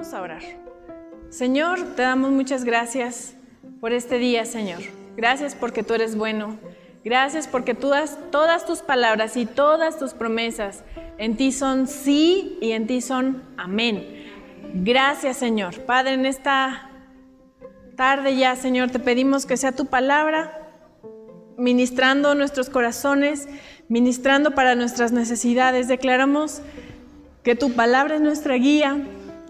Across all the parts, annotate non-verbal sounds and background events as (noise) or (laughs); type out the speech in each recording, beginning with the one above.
Vamos a orar. Señor, te damos muchas gracias por este día, Señor. Gracias porque tú eres bueno. Gracias porque tú das todas tus palabras y todas tus promesas en ti son sí y en ti son amén. Gracias, Señor. Padre, en esta tarde ya, Señor, te pedimos que sea tu palabra ministrando nuestros corazones, ministrando para nuestras necesidades. Declaramos que tu palabra es nuestra guía,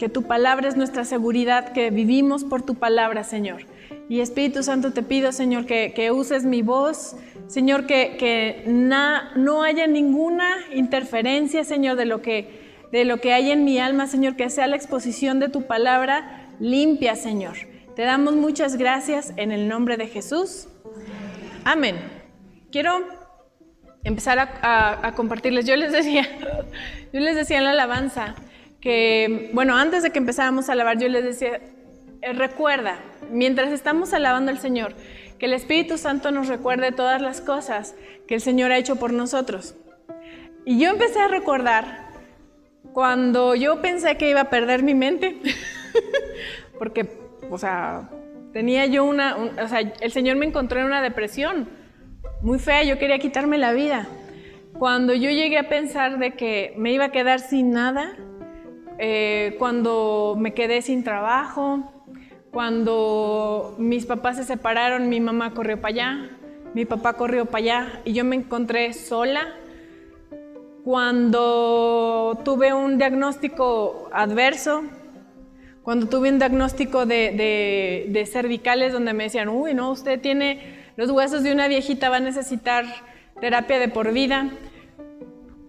que tu palabra es nuestra seguridad, que vivimos por tu palabra, Señor. Y Espíritu Santo, te pido, Señor, que, uses mi voz, Señor, que, no haya ninguna interferencia, Señor, de lo, que, de lo que hay en mi alma, Señor, que sea la exposición de tu palabra limpia, Señor. Te damos muchas gracias en el nombre de Jesús. Amén. Quiero empezar a, a compartirles. Yo les decía, (laughs) yo les decía en la alabanza, que, bueno, antes de que empezáramos a alabar, yo les decía, eh, recuerda, mientras estamos alabando al Señor, que el Espíritu Santo nos recuerde todas las cosas que el Señor ha hecho por nosotros. Y yo empecé a recordar cuando yo pensé que iba a perder mi mente, (laughs) porque, o sea, tenía yo una, o sea, el Señor me encontró en una depresión muy fea, yo quería quitarme la vida. Cuando yo llegué a pensar de que me iba a quedar sin nada, eh, cuando me quedé sin trabajo, cuando mis papás se separaron, mi mamá corrió para allá, mi papá corrió para allá y yo me encontré sola. Cuando tuve un diagnóstico adverso, cuando tuve un diagnóstico de, de, cervicales donde me decían, uy, no, usted tiene los huesos de una viejita, va a necesitar terapia de por vida.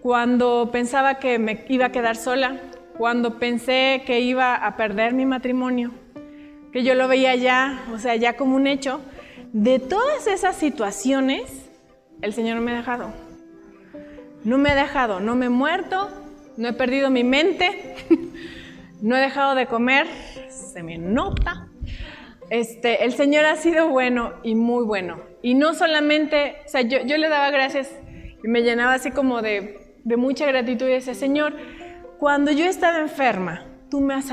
Cuando pensaba que me iba a quedar sola, cuando pensé que iba a perder mi matrimonio, que yo lo veía ya, o sea, ya como un hecho, de todas esas situaciones, el Señor no me ha dejado. No me ha dejado, no me he muerto, no he perdido mi mente, (laughs) no he dejado de comer, se me nota. Este, el Señor ha sido bueno y muy bueno. Y no solamente, o sea, yo, yo le daba gracias y me llenaba así como de, de mucha gratitud y decía, Señor, cuando yo he estado enferma, tú me has,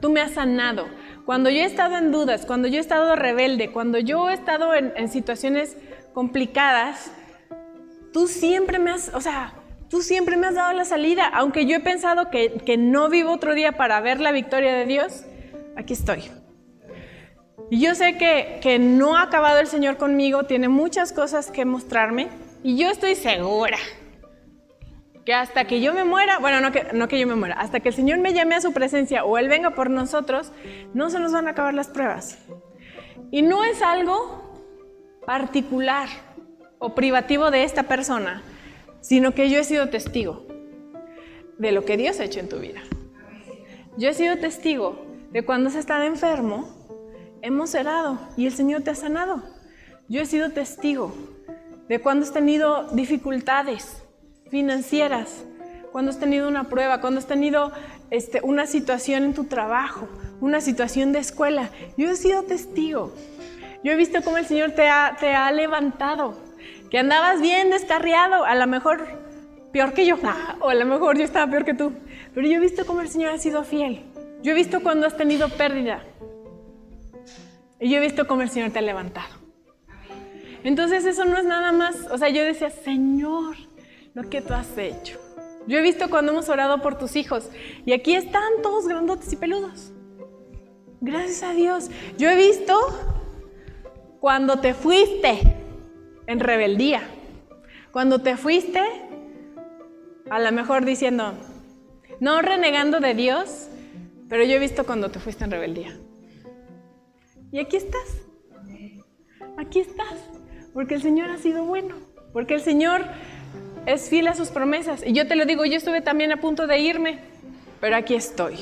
tú me has sanado. Cuando yo he estado en dudas, cuando yo he estado rebelde, cuando yo he estado en, situaciones complicadas, tú siempre me has, o sea, tú siempre me has dado la salida. Aunque yo he pensado que, no vivo otro día para ver la victoria de Dios, aquí estoy. Y yo sé que, que no ha acabado el Señor conmigo, tiene muchas cosas que mostrarme y yo estoy segura hasta que yo me muera, bueno, no que, no que yo me muera, hasta que el Señor me llame a su presencia o Él venga por nosotros, no se nos van a acabar las pruebas. Y no es algo particular o privativo de esta persona, sino que yo he sido testigo de lo que Dios ha hecho en tu vida. Yo he sido testigo de cuando has estado enfermo, hemos cerrado y el Señor te ha sanado. Yo he sido testigo de cuando has tenido dificultades financieras, cuando has tenido una prueba, cuando has tenido este, una situación en tu trabajo, una situación de escuela. Yo he sido testigo. Yo he visto cómo el Señor te ha, te ha levantado, que andabas bien descarriado, a lo mejor peor que yo, (laughs) o a lo mejor yo estaba peor que tú, pero yo he visto cómo el Señor ha sido fiel. Yo he visto cuando has tenido pérdida. Y yo he visto cómo el Señor te ha levantado. Entonces eso no es nada más, o sea, yo decía, Señor, lo que tú has hecho. Yo he visto cuando hemos orado por tus hijos y aquí están todos grandotes y peludos. Gracias a Dios. Yo he visto cuando te fuiste en rebeldía. Cuando te fuiste, a lo mejor diciendo, no renegando de Dios, pero yo he visto cuando te fuiste en rebeldía. Y aquí estás. Aquí estás. Porque el Señor ha sido bueno. Porque el Señor es fiel a sus promesas. Y yo te lo digo, yo estuve también a punto de irme, pero aquí estoy.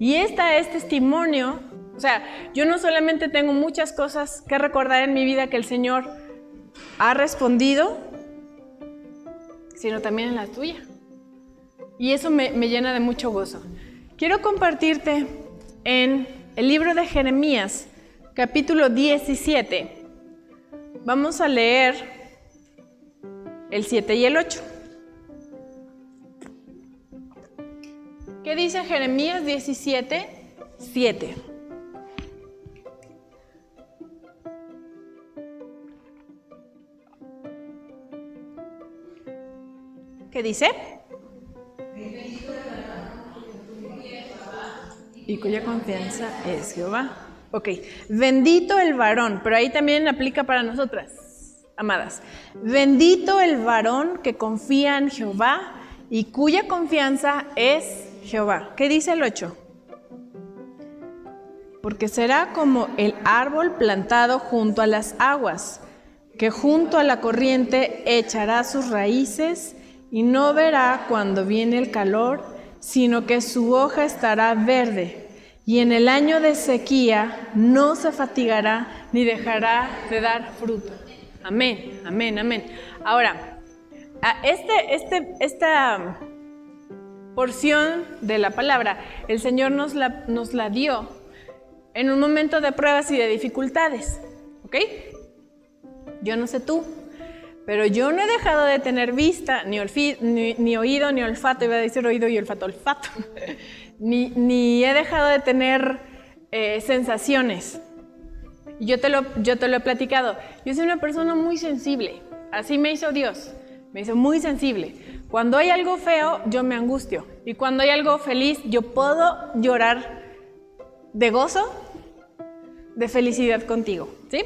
Y esta es testimonio, o sea, yo no solamente tengo muchas cosas que recordar en mi vida que el Señor ha respondido, sino también en la tuya. Y eso me, llena de mucho gozo. Quiero compartirte en el libro de Jeremías, capítulo 17. Vamos a leer el 7 y el 8. ¿Qué dice Jeremías 17, 7? ¿Qué dice? Y cuya confianza es Jehová. Ok, bendito el varón, pero ahí también aplica para nosotras, amadas. Bendito el varón que confía en Jehová y cuya confianza es Jehová. ¿Qué dice el 8? Porque será como el árbol plantado junto a las aguas, que junto a la corriente echará sus raíces y no verá cuando viene el calor, sino que su hoja estará verde, y en el año de sequía no se fatigará ni dejará de dar fruto. Amén, amén, amén. Ahora, este, este, esta porción de la palabra, el Señor nos la, nos la dio en un momento de pruebas y de dificultades, ¿ok? Yo no sé tú, pero yo no he dejado de tener vista, ni, ni, oído, ni olfato, iba a decir oído y olfato, olfato, (laughs) ni, ni, he dejado de tener eh, sensaciones. Yo te, lo, yo te lo he platicado. Yo soy una persona muy sensible, así me hizo Dios, me hizo muy sensible. Cuando hay algo feo, yo me angustio. Y cuando hay algo feliz, yo puedo llorar de gozo, de felicidad contigo, ¿sí?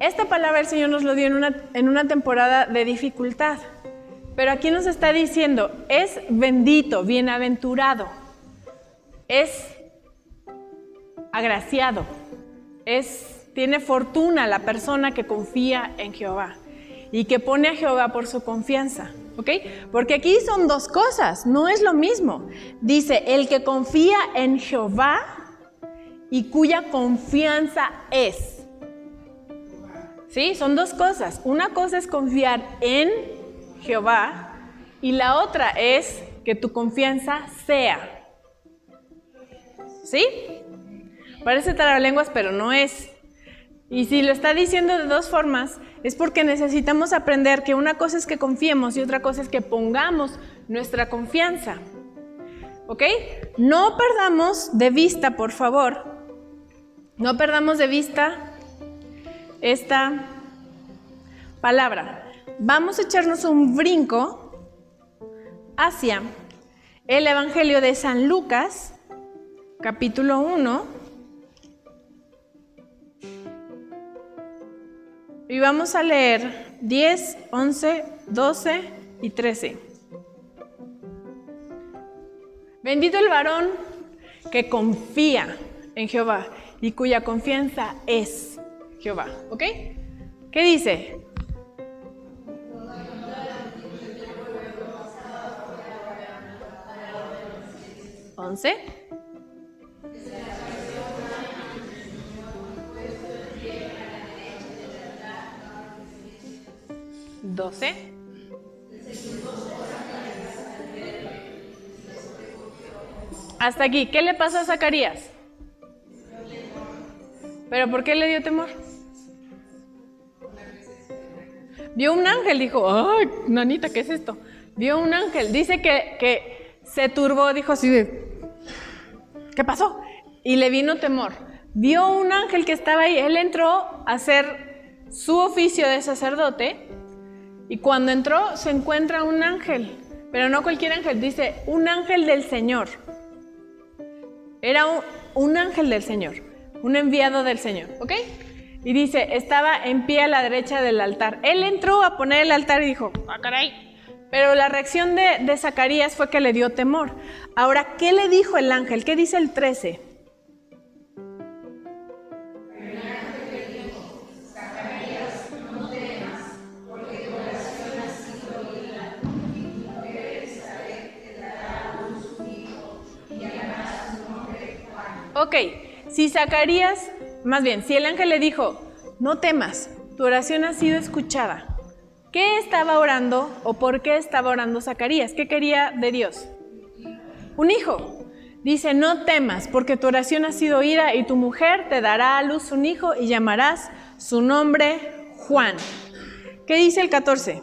Esta palabra el Señor nos lo dio en una, en una temporada de dificultad. Pero aquí nos está diciendo, es bendito, bienaventurado, es agraciado, es, tiene fortuna la persona que confía en Jehová y que pone a Jehová por su confianza. ¿Ok? Porque aquí son dos cosas, no es lo mismo. Dice, el que confía en Jehová y cuya confianza es. ¿Sí? Son dos cosas. Una cosa es confiar en Jehová y la otra es que tu confianza sea. ¿Sí? Parece lenguas, pero no es. Y si lo está diciendo de dos formas, es porque necesitamos aprender que una cosa es que confiemos y otra cosa es que pongamos nuestra confianza. ¿Ok? No perdamos de vista, por favor, no perdamos de vista esta palabra. Vamos a echarnos un brinco hacia el Evangelio de San Lucas, capítulo 1. Y vamos a leer 10, 11, 12 y 13. Bendito el varón que confía en Jehová y cuya confianza es Jehová. ¿Ok? ¿Qué dice? Once. Doce. Hasta aquí. ¿Qué le pasó a Zacarías? ¿Pero por qué le dio temor? Vio un ángel, dijo, ay, nanita, ¿qué es esto? Vio un ángel, dice que, que se turbó, dijo así ¿qué pasó? Y le vino temor. Vio un ángel que estaba ahí, él entró a hacer su oficio de sacerdote y cuando entró se encuentra un ángel, pero no cualquier ángel, dice un ángel del Señor. Era un, ángel del Señor, un enviado del Señor, ¿ok? Y dice, estaba en pie a la derecha del altar. Él entró a poner el altar y dijo, ah, caray. Pero la reacción de, de Zacarías fue que le dio temor. Ahora, ¿qué le dijo el ángel? ¿Qué dice el 13? Ok, si Zacarías más bien, si el ángel le dijo, no temas, tu oración ha sido escuchada. ¿Qué estaba orando o por qué estaba orando Zacarías? ¿Qué quería de Dios? Un hijo. Dice, no temas, porque tu oración ha sido oída y tu mujer te dará a luz un hijo y llamarás su nombre Juan. ¿Qué dice el 14?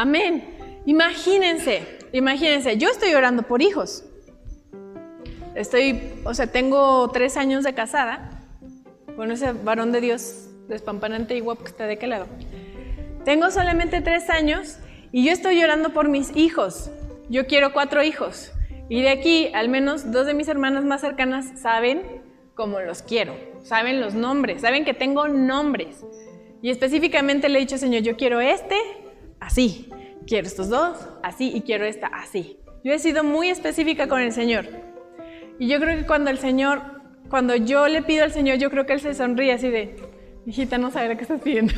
Amén. Imagínense, imagínense, yo estoy orando por hijos. Estoy, o sea, tengo tres años de casada con ese varón de Dios despampanante y guapo que está de aquel lado. Tengo solamente tres años y yo estoy llorando por mis hijos. Yo quiero cuatro hijos. Y de aquí, al menos dos de mis hermanas más cercanas saben cómo los quiero, saben los nombres, saben que tengo nombres. Y específicamente le he dicho, Señor, yo quiero este, así. Quiero estos dos, así, y quiero esta, así. Yo he sido muy específica con el Señor. Y yo creo que cuando el Señor, cuando yo le pido al Señor, yo creo que Él se sonríe así de, hijita, no sabe qué estás pidiendo.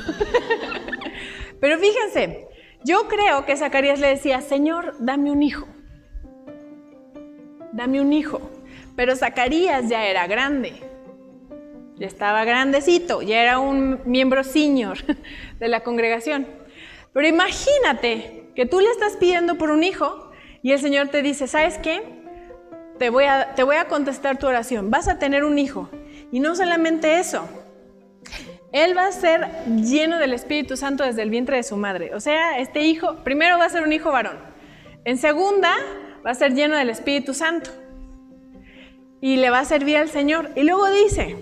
(laughs) Pero fíjense, yo creo que Zacarías le decía, Señor, dame un hijo. Dame un hijo. Pero Zacarías ya era grande. Ya estaba grandecito, ya era un miembro senior (laughs) de la congregación. Pero imagínate que tú le estás pidiendo por un hijo y el Señor te dice, ¿sabes qué? Te voy a, te voy a contestar tu oración, vas a tener un hijo. Y no solamente eso, él va a ser lleno del Espíritu Santo desde el vientre de su madre. O sea, este hijo, primero va a ser un hijo varón. En segunda, va a ser lleno del Espíritu Santo. Y le va a servir al Señor. Y luego dice,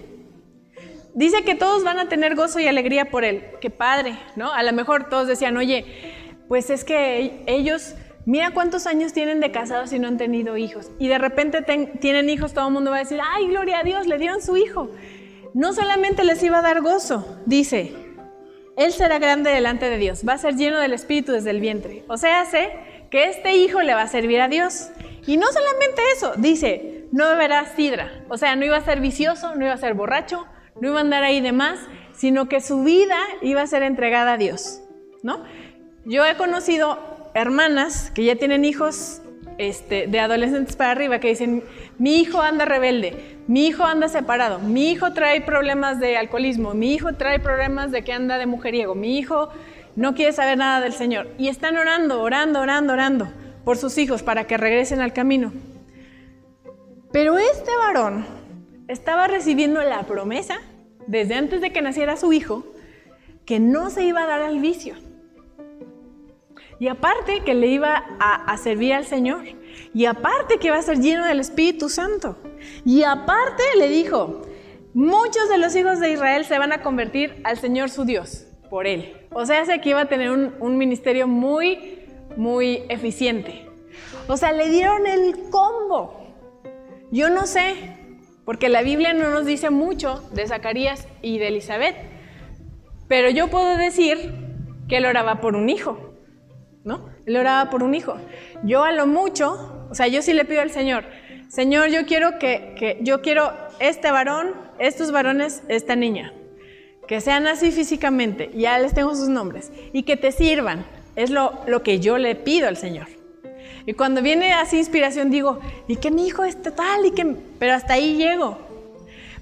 Dice que todos van a tener gozo y alegría por él. Qué padre, ¿no? A lo mejor todos decían, oye, pues es que ellos, mira cuántos años tienen de casados y no han tenido hijos. Y de repente tienen hijos, todo el mundo va a decir, ay, gloria a Dios, le dieron su hijo. No solamente les iba a dar gozo, dice, él será grande delante de Dios, va a ser lleno del Espíritu desde el vientre. O sea, sé que este hijo le va a servir a Dios. Y no solamente eso, dice, no beberá sidra. O sea, no iba a ser vicioso, no iba a ser borracho, no iba a andar ahí de más, sino que su vida iba a ser entregada a Dios, ¿no? Yo he conocido hermanas que ya tienen hijos este, de adolescentes para arriba que dicen, mi hijo anda rebelde, mi hijo anda separado, mi hijo trae problemas de alcoholismo, mi hijo trae problemas de que anda de mujeriego, mi hijo no quiere saber nada del Señor. Y están orando, orando, orando, orando por sus hijos para que regresen al camino. Pero este varón estaba recibiendo la promesa desde antes de que naciera su hijo que no se iba a dar al vicio. Y aparte que le iba a, servir al Señor. Y aparte que iba a ser lleno del Espíritu Santo. Y aparte le dijo, muchos de los hijos de Israel se van a convertir al Señor su Dios por él. O sea, sé que iba a tener un, un ministerio muy, muy eficiente. O sea, le dieron el combo. Yo no sé porque la Biblia no nos dice mucho de Zacarías y de Elizabeth, pero yo puedo decir que él oraba por un hijo, ¿no? Él oraba por un hijo. Yo a lo mucho, o sea, yo sí le pido al Señor, Señor, yo quiero que, que yo quiero este varón, estos varones, esta niña, que sean así físicamente, ya les tengo sus nombres, y que te sirvan. Es lo, lo que yo le pido al Señor. Y cuando viene así inspiración digo, ¿y qué mi hijo es tal? ¿Y qué? Pero hasta ahí llego.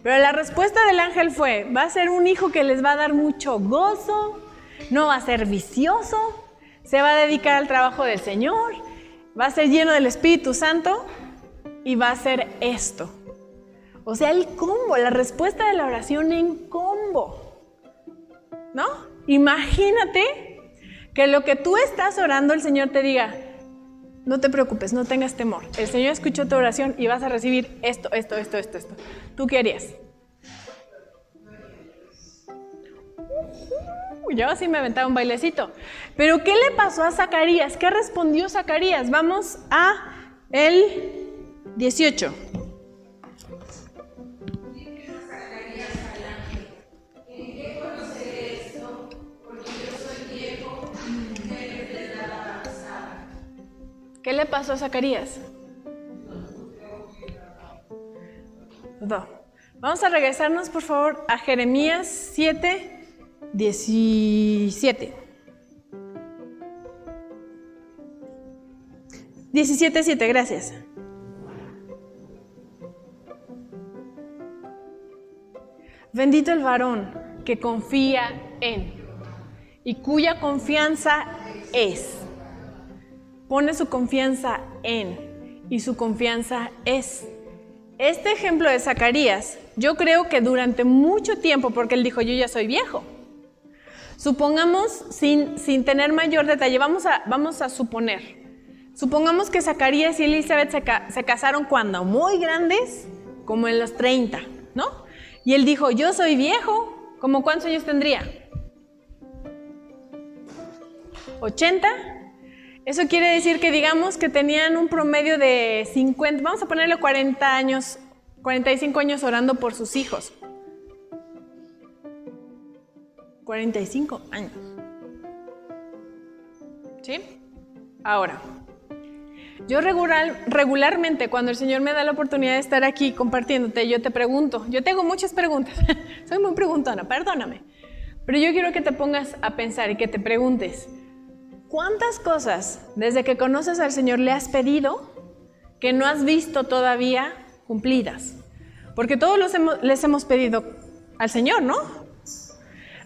Pero la respuesta del ángel fue, va a ser un hijo que les va a dar mucho gozo, no va a ser vicioso, se va a dedicar al trabajo del Señor, va a ser lleno del Espíritu Santo y va a ser esto. O sea, el combo, la respuesta de la oración en combo. ¿No? Imagínate que lo que tú estás orando, el Señor te diga, no te preocupes, no tengas temor. El Señor escuchó tu oración y vas a recibir esto, esto, esto, esto, esto. ¿Tú qué harías? Yo sí me aventaba un bailecito. Pero ¿qué le pasó a Zacarías? ¿Qué respondió Zacarías? Vamos a el 18. ¿Qué le pasó a Zacarías? Vamos a regresarnos, por favor, a Jeremías 7, 17. 17, 7, gracias. Bendito el varón que confía en y cuya confianza es. Pone su confianza en y su confianza es. Este ejemplo de Zacarías, yo creo que durante mucho tiempo, porque él dijo, yo ya soy viejo. Supongamos, sin, sin tener mayor detalle, vamos a, vamos a suponer. Supongamos que Zacarías y Elizabeth se, se casaron cuando muy grandes, como en los 30, ¿no? Y él dijo, yo soy viejo, ¿como cuántos años tendría? ¿80? Eso quiere decir que digamos que tenían un promedio de 50, vamos a ponerle 40 años, 45 años orando por sus hijos. 45 años. ¿Sí? Ahora, yo regular, regularmente cuando el Señor me da la oportunidad de estar aquí compartiéndote, yo te pregunto, yo tengo muchas preguntas, (laughs) soy muy preguntona, perdóname, pero yo quiero que te pongas a pensar y que te preguntes, ¿cuántas cosas desde que conoces al Señor le has pedido que no has visto todavía cumplidas? Porque todos los les hemos pedido al Señor, ¿no?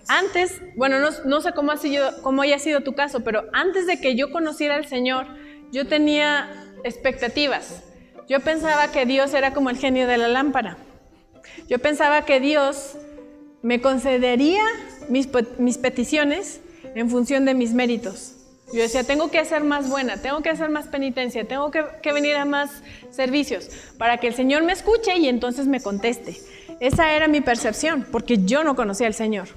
Antes, bueno, no, no sé cómo, ha sido, cómo haya sido tu caso, pero antes de que yo conociera al Señor, yo tenía expectativas. Yo pensaba que Dios era como el genio de la lámpara. Yo pensaba que Dios me concedería mis, peticiones en función de mis méritos. Yo decía, tengo que ser más buena, tengo que hacer más penitencia, tengo que, venir a más servicios para que el Señor me escuche y entonces me conteste. Esa era mi percepción, porque yo no conocía al Señor.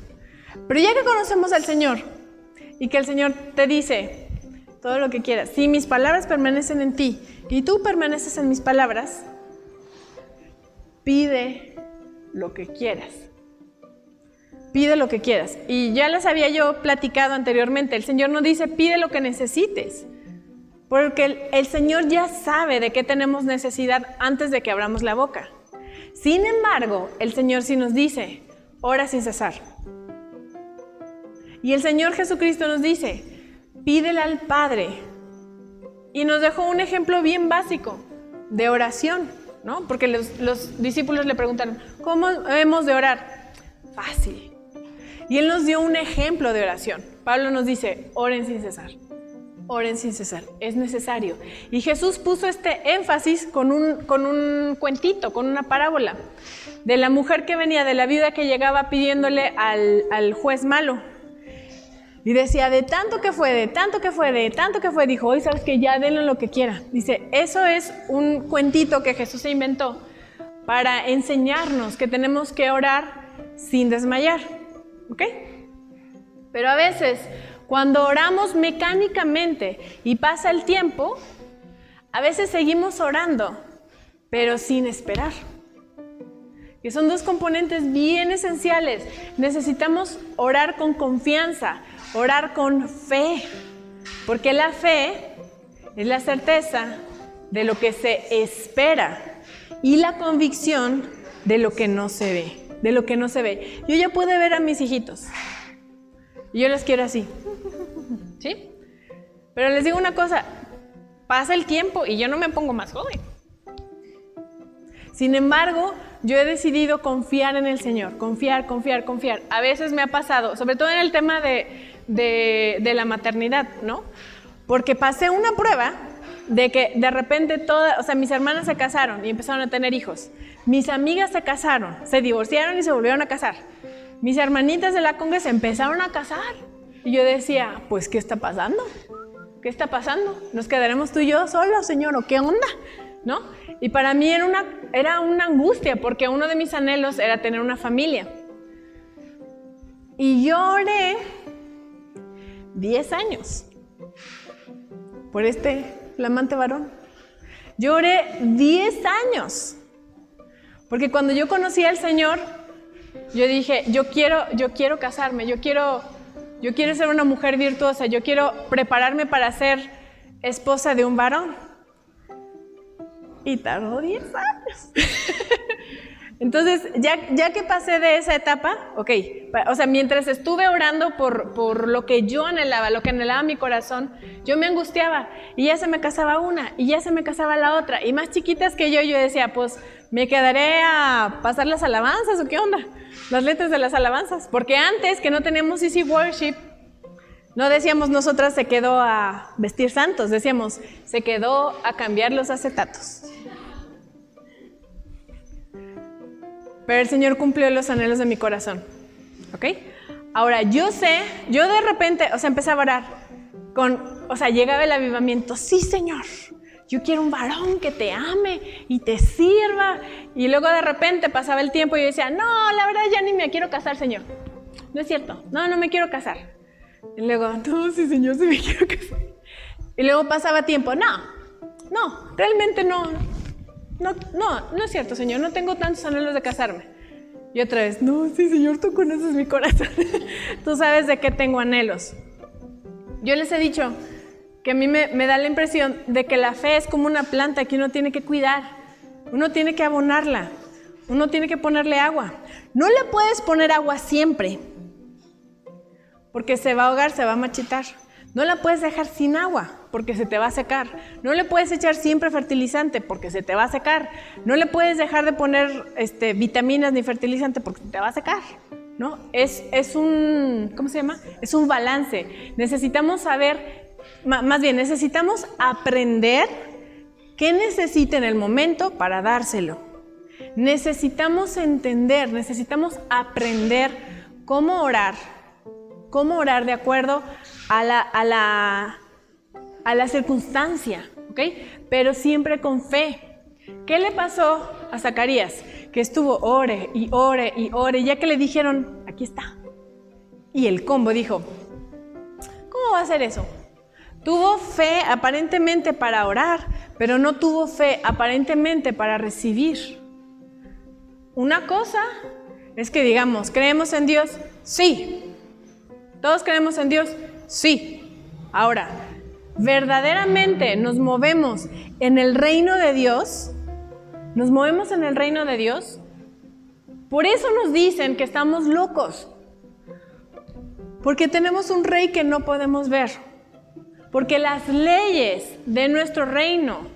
Pero ya que conocemos al Señor y que el Señor te dice, todo lo que quieras. Si mis palabras permanecen en ti y tú permaneces en mis palabras, pide lo que quieras. Pide lo que quieras. Y ya les había yo platicado anteriormente, el Señor no dice pide lo que necesites, porque el, Señor ya sabe de qué tenemos necesidad antes de que abramos la boca. Sin embargo, el Señor sí nos dice, ora sin cesar. Y el Señor Jesucristo nos dice, pídele al Padre. Y nos dejó un ejemplo bien básico de oración, ¿no? Porque los, discípulos le preguntaron, ¿cómo hemos de orar? Fácil. Y Él nos dio un ejemplo de oración. Pablo nos dice, oren sin cesar. Oren sin cesar, es necesario. Y Jesús puso este énfasis con un, con un cuentito, con una parábola, de la mujer que venía, de la viuda que llegaba pidiéndole al, al juez malo, y decía, de tanto que fue, de tanto que fue, de tanto que fue, dijo, hoy sabes que ya denle lo que quiera. Dice, eso es un cuentito que Jesús se inventó para enseñarnos que tenemos que orar sin desmayar. ¿Ok? Pero a veces, cuando oramos mecánicamente y pasa el tiempo, a veces seguimos orando, pero sin esperar. Que son dos componentes bien esenciales. Necesitamos orar con confianza, Orar con fe, porque la fe es la certeza de lo que se espera y la convicción de lo que no se ve, de lo que no se ve. Yo ya pude ver a mis hijitos. Y yo les quiero así. ¿Sí? Pero les digo una cosa, pasa el tiempo y yo no me pongo más joven. Sin embargo, yo he decidido confiar en el Señor, confiar, confiar, confiar. A veces me ha pasado, sobre todo en el tema de, de, la maternidad, ¿no? Porque pasé una prueba de que de repente todas, o sea, mis hermanas se casaron y empezaron a tener hijos. Mis amigas se casaron, se divorciaron y se volvieron a casar. Mis hermanitas de la conga se empezaron a casar. Y yo decía, pues, ¿qué está pasando? ¿Qué está pasando? ¿Nos quedaremos tú y yo solos, Señor? ¿O qué onda? ¿No? Y para mí era una, angustia, porque uno de mis anhelos era tener una familia. Y yo oré 10 años por este flamante varón. Yo oré 10 años. Porque cuando yo conocí al Señor, yo dije, yo quiero, yo quiero casarme, yo quiero, yo quiero ser una mujer virtuosa, yo quiero prepararme para ser esposa de un varón. Y tardó 10 años. (laughs) Entonces, ya, que pasé de esa etapa, ok, o sea, mientras estuve orando por, por lo que yo anhelaba, lo que anhelaba mi corazón, yo me angustiaba y ya se me casaba una y ya se me casaba la otra. Y más chiquitas que yo, yo decía, pues me quedaré a pasar las alabanzas o qué onda, las letras de las alabanzas. Porque antes que no teníamos Easy Worship, no decíamos nosotras se quedó a vestir santos, decíamos se quedó a cambiar los acetatos. Pero el Señor cumplió los anhelos de mi corazón. ¿Ok? Ahora, yo sé, yo de repente, o sea, empecé a orar con, o sea, llegaba el avivamiento, sí, Señor, yo quiero un varón que te ame y te sirva. Y luego de repente pasaba el tiempo y yo decía, no, la verdad ya ni me quiero casar, Señor. No es cierto, no, no me quiero casar. Y luego, no, sí, Señor, sí me (laughs) quiero casar. Y luego pasaba tiempo, no, no, realmente no, no, no, no es cierto, Señor, no tengo tantos anhelos de casarme. Y otra vez, no, sí, Señor, tú conoces mi corazón. (laughs) tú sabes de qué tengo anhelos. Yo les he dicho que a mí me, me, da la impresión de que la fe es como una planta que uno tiene que cuidar. Uno tiene que abonarla. Uno tiene que ponerle agua. No le puedes poner agua siempre, porque se va a ahogar, se va a machitar. No la puedes dejar sin agua porque se te va a secar. No le puedes echar siempre fertilizante porque se te va a secar. No le puedes dejar de poner este, vitaminas ni fertilizante porque se te va a secar. ¿no? Es, es un, ¿cómo se llama? Es un balance. Necesitamos saber, más bien, necesitamos aprender qué necesita en el momento para dárselo. Necesitamos entender, necesitamos aprender cómo orar, cómo orar de acuerdo a la, a la, a la circunstancia, ¿ok? Pero siempre con fe. ¿Qué le pasó a Zacarías? Que estuvo ore y ore y ore, ya que le dijeron, aquí está. Y el combo dijo, ¿cómo va a ser eso? Tuvo fe aparentemente para orar, pero no tuvo fe aparentemente para recibir. Una cosa es que digamos, ¿creemos en Dios? Sí. ¿Todos creemos en Dios? Sí. Ahora, verdaderamente nos movemos en el reino de Dios, nos movemos en el reino de Dios. Por eso nos dicen que estamos locos. Porque tenemos un rey que no podemos ver. Porque las leyes de nuestro reino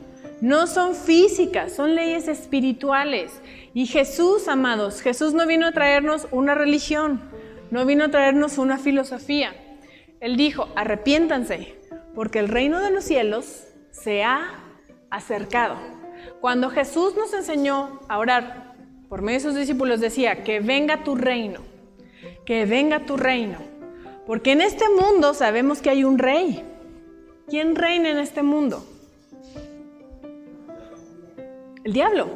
no son físicas, son leyes espirituales. Y Jesús, amados, Jesús no vino a traernos una religión, no vino a traernos una filosofía. Él dijo, arrepiéntanse, porque el reino de los cielos se ha acercado. Cuando Jesús nos enseñó a orar por medio de sus discípulos, decía, que venga tu reino, que venga tu reino. Porque en este mundo sabemos que hay un rey. ¿Quién reina en este mundo? El diablo,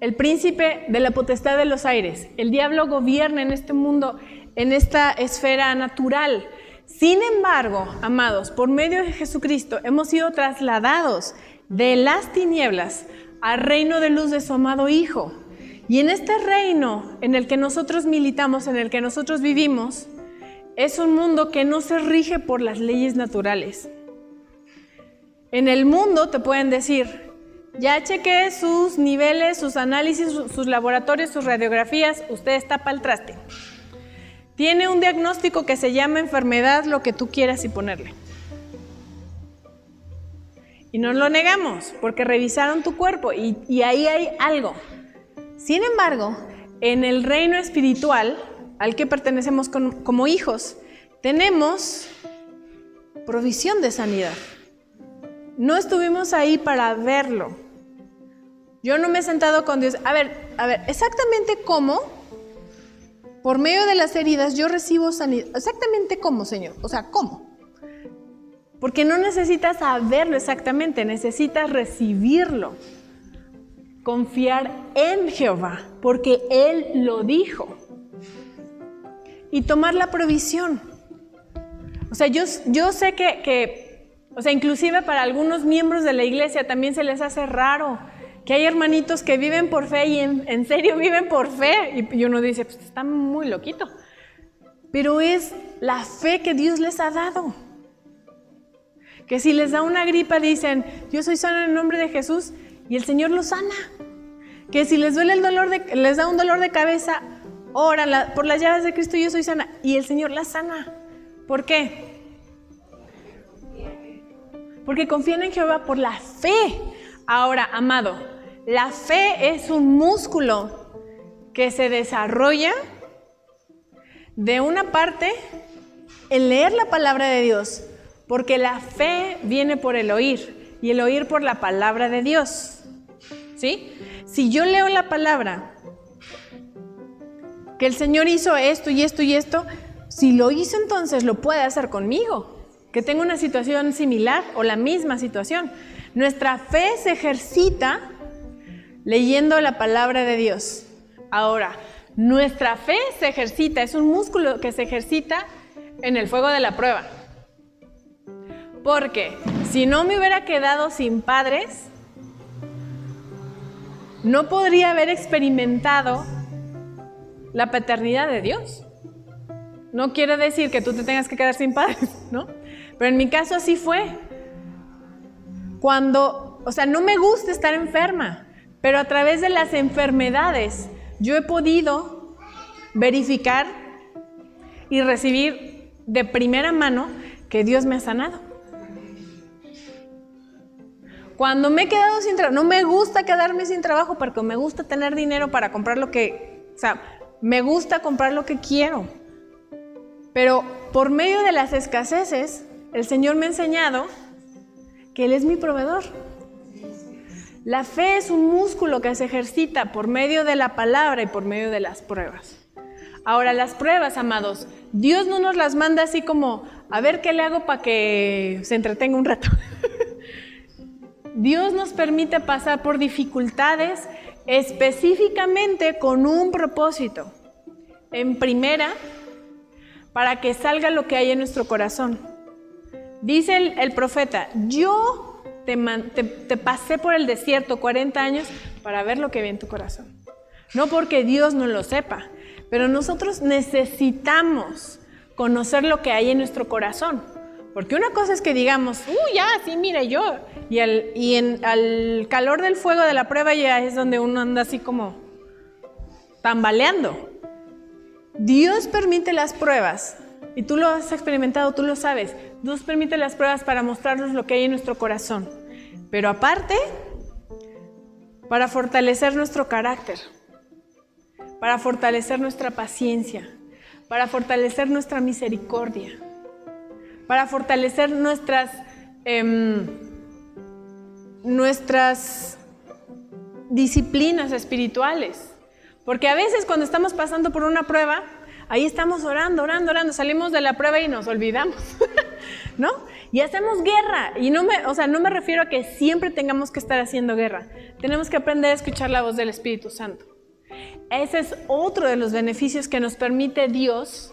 el príncipe de la potestad de los aires. El diablo gobierna en este mundo, en esta esfera natural. Sin embargo, amados, por medio de Jesucristo hemos sido trasladados de las tinieblas al reino de luz de su amado Hijo. Y en este reino en el que nosotros militamos, en el que nosotros vivimos, es un mundo que no se rige por las leyes naturales. En el mundo te pueden decir, ya chequé sus niveles, sus análisis, sus laboratorios, sus radiografías, usted está para el traste. Tiene un diagnóstico que se llama enfermedad, lo que tú quieras y ponerle. Y no lo negamos, porque revisaron tu cuerpo y, ahí hay algo. Sin embargo, en el reino espiritual al que pertenecemos como hijos, tenemos provisión de sanidad. No estuvimos ahí para verlo. Yo no me he sentado con Dios. A ver, a ver, exactamente cómo por medio de las heridas yo recibo sanidad. Exactamente cómo, Señor. O sea, ¿cómo? Porque no necesitas saberlo exactamente, necesitas recibirlo. Confiar en Jehová, porque Él lo dijo. Y tomar la provisión. O sea, yo, yo sé que, que, o sea, inclusive para algunos miembros de la iglesia también se les hace raro que hay hermanitos que viven por fe y en, serio (laughs) viven por fe. Y, uno dice, pues está muy loquito. Pero es la fe que Dios les ha dado. Que si les da una gripa dicen, yo soy sano en el nombre de Jesús y el Señor los sana. que si les duele el dolor de, les da un dolor de cabeza, oran por las llaves de Cristo yo soy sana y el Señor la sana. ¿Por qué? Porque confían en Jehová por la fe. Ahora, amado, la fe es un músculo que se desarrolla de una parte en leer la palabra de Dios, porque la fe viene por el oír y el oír por la palabra de Dios. ¿Sí? Si yo leo la palabra, que el Señor hizo esto y esto y esto, si lo hizo entonces lo puede hacer conmigo, que tengo una situación similar o la misma situación. Nuestra fe se ejercita leyendo la palabra de Dios. Ahora, nuestra fe se ejercita, es un músculo que se ejercita en el fuego de la prueba. Porque si no me hubiera quedado sin padres, no podría haber experimentado la paternidad de Dios. No quiere decir que tú te tengas que quedar sin padres, (laughs) ¿no? Pero en mi caso así fue. Cuando, o sea, no me gusta estar enferma, pero a través de las enfermedades yo he podido verificar y recibir de primera mano que Dios me ha sanado. Cuando me he quedado sin trabajo, no me gusta quedarme sin trabajo porque me gusta tener dinero para comprar lo que, o sea, me gusta comprar lo que quiero. Pero por medio de las escaseces, el Señor me ha enseñado que Él es mi proveedor. La fe es un músculo que se ejercita por medio de la palabra y por medio de las pruebas. Ahora, las pruebas, amados, Dios no nos las manda así como, a ver qué le hago para que se entretenga un rato. (laughs) Dios nos permite pasar por dificultades específicamente con un propósito. En primera, para que salga lo que hay en nuestro corazón. Dice el, profeta, yo te, pasé por el desierto 40 años para ver lo que había en tu corazón. No porque Dios no lo sepa, pero nosotros necesitamos conocer lo que hay en nuestro corazón. Porque una cosa es que digamos, uy, ya, sí, mire, yo. Y, al, al calor del fuego de la prueba ya es donde uno anda así como tambaleando. Dios permite las pruebas y tú lo has experimentado, tú lo sabes. Dios permite las pruebas para mostrarnos lo que hay en nuestro corazón. Pero aparte, para fortalecer nuestro carácter, para fortalecer nuestra paciencia, para fortalecer nuestra misericordia, para fortalecer nuestras, em, nuestras disciplinas espirituales. Porque a veces cuando estamos pasando por una prueba, Ahí estamos orando, orando, orando, salimos de la prueba y nos olvidamos, (laughs) ¿no? Y hacemos guerra. Y no me, o sea, no me refiero a que siempre tengamos que estar haciendo guerra. Tenemos que aprender a escuchar la voz del Espíritu Santo. Ese es otro de los beneficios que nos permite Dios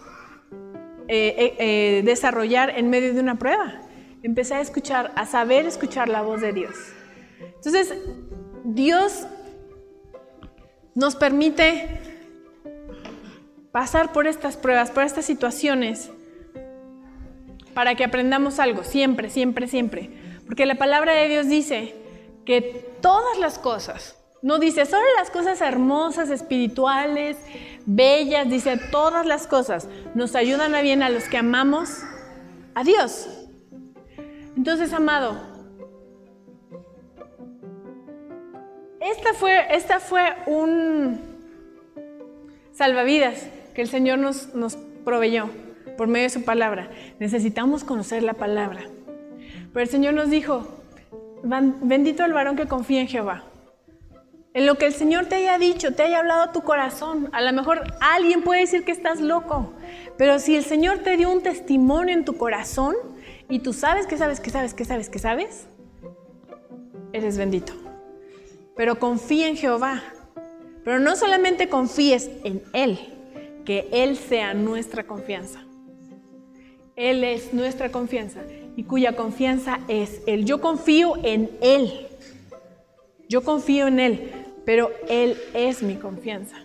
eh, eh, eh, desarrollar en medio de una prueba. Empezar a escuchar, a saber escuchar la voz de Dios. Entonces, Dios nos permite pasar por estas pruebas, por estas situaciones, para que aprendamos algo, siempre, siempre, siempre. Porque la palabra de Dios dice que todas las cosas, no dice solo las cosas hermosas, espirituales, bellas, dice todas las cosas nos ayudan a bien a los que amamos a Dios. Entonces, amado, esta fue, esta fue un salvavidas que el Señor nos, nos proveyó por medio de su palabra. Necesitamos conocer la palabra. Pero el Señor nos dijo, bendito el varón que confía en Jehová. En lo que el Señor te haya dicho, te haya hablado a tu corazón. A lo mejor alguien puede decir que estás loco, pero si el Señor te dio un testimonio en tu corazón y tú sabes que sabes, que sabes, que sabes, que sabes, eres bendito. Pero confía en Jehová. Pero no solamente confíes en Él, que Él sea nuestra confianza. Él es nuestra confianza y cuya confianza es Él. Yo confío en Él. Yo confío en Él, pero Él es mi confianza.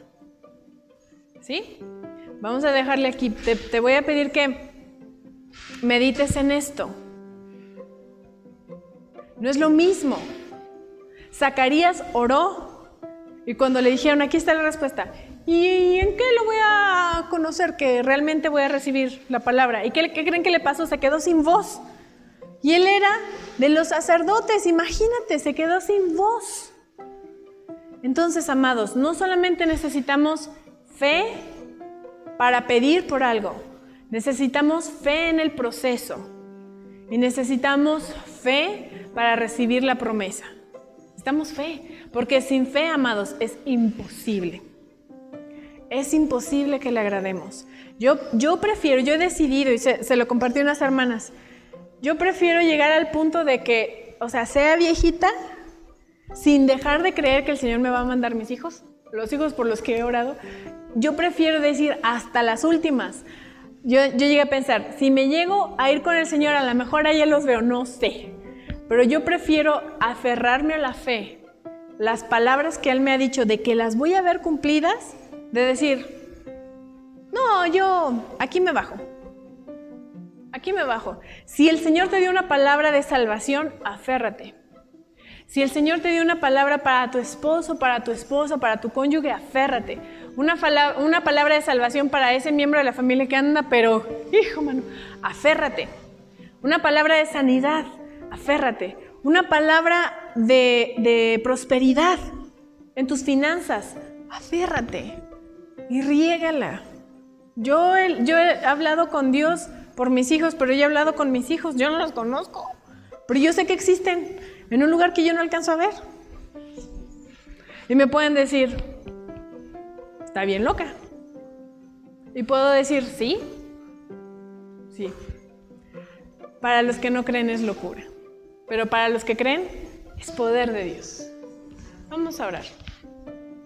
¿Sí? Vamos a dejarle aquí. Te, voy a pedir que medites en esto. No es lo mismo. Zacarías oró Y cuando le dijeron, aquí está la respuesta, ¿y en qué lo voy a conocer que realmente voy a recibir la palabra? ¿Y qué, creen que le pasó? Se quedó sin voz. Y él era de los sacerdotes, imagínate, se quedó sin voz. Entonces, amados, no solamente necesitamos fe para pedir por algo, necesitamos fe en el proceso y necesitamos fe para recibir la promesa. Necesitamos fe, porque sin fe, amados, es imposible. Es imposible que le agrademos. Yo, yo prefiero, yo he decidido, y se, lo compartí a unas hermanas, yo prefiero llegar al punto de que, o sea, sea viejita sin dejar de creer que el Señor me va a mandar mis hijos, los hijos por los que he orado. Yo prefiero decir hasta las últimas. Yo, yo llegué a pensar, si me llego a ir con el Señor, a lo mejor allá los veo, no sé. Pero yo prefiero aferrarme a la fe, las palabras que Él me ha dicho de que las voy a ver cumplidas, de decir, no, yo aquí me bajo. Aquí me bajo. Si el Señor te dio una palabra de salvación, aférrate. Si el Señor te dio una palabra para tu esposo, para tu esposa, para tu cónyuge, aférrate. Una, una palabra de salvación para ese miembro de la familia que anda, pero, hijo, mano, aférrate. Una palabra de sanidad, aférrate. Una palabra de, de prosperidad en tus finanzas, aférrate y riégala. Yo, he hablado con Dios por mis hijos, pero yo he hablado con mis hijos, yo no los conozco, pero yo sé que existen en un lugar que yo no alcanzo a ver. Y me pueden decir, está bien loca. Y puedo decir, sí, sí. Para los que no creen es locura, pero para los que creen es poder de Dios. Vamos a orar.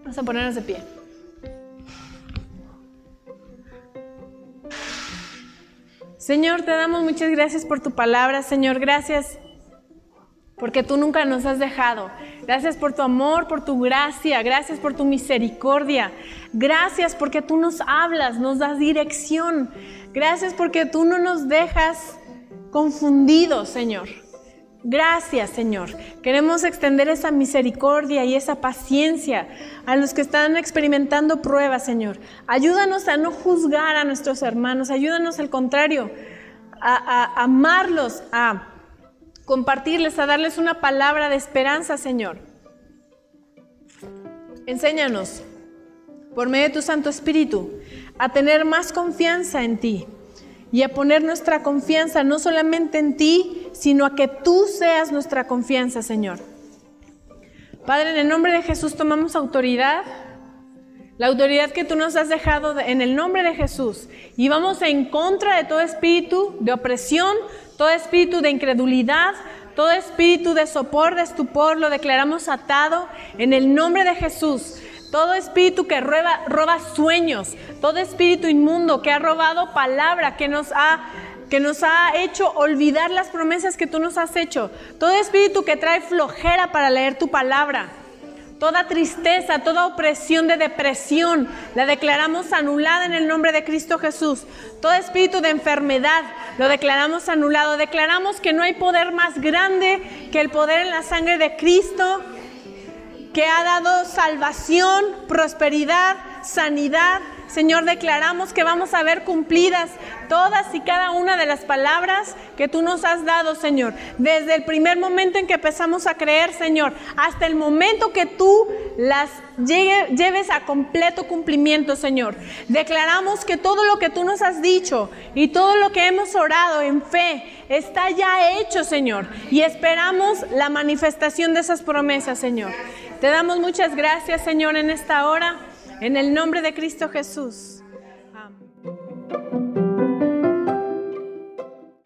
Vamos a ponernos de pie. Señor, te damos muchas gracias por tu palabra, Señor. Gracias porque tú nunca nos has dejado. Gracias por tu amor, por tu gracia, gracias por tu misericordia. Gracias porque tú nos hablas, nos das dirección. Gracias porque tú no nos dejas confundidos, Señor. Gracias, Señor. Queremos extender esa misericordia y esa paciencia a los que están experimentando pruebas, Señor. Ayúdanos a no juzgar a nuestros hermanos, ayúdanos al contrario, a, amarlos, a compartirles, a darles una palabra de esperanza, Señor. Enséñanos, por medio de tu Santo Espíritu, a tener más confianza en ti y a poner nuestra confianza no solamente en ti, sino a que tú seas nuestra confianza, Señor. Padre, en el nombre de Jesús tomamos autoridad, la autoridad que tú nos has dejado en el nombre de Jesús, y vamos en contra de todo espíritu de opresión, todo espíritu de incredulidad, todo espíritu de sopor, de estupor, lo declaramos atado en el nombre de Jesús. Todo espíritu que roba, sueños, todo espíritu inmundo que ha robado palabra, que nos ha que nos ha hecho olvidar las promesas que tú nos has hecho. Todo espíritu que trae flojera para leer tu palabra. Toda tristeza, toda opresión de depresión, la declaramos anulada en el nombre de Cristo Jesús. Todo espíritu de enfermedad, lo declaramos anulado. Declaramos que no hay poder más grande que el poder en la sangre de Cristo, que ha dado salvación, prosperidad, sanidad, Señor, declaramos que vamos a ver cumplidas todas y cada una de las palabras que tú nos has dado, Señor. Desde el primer momento en que empezamos a creer, Señor, hasta el momento que tú las lleves a completo cumplimiento, Señor. Declaramos que todo lo que tú nos has dicho y todo lo que hemos orado en fe está ya hecho, Señor. Y esperamos la manifestación de esas promesas, Señor. Te damos muchas gracias, Señor, en esta hora. En el nombre de Cristo Jesús. Amén.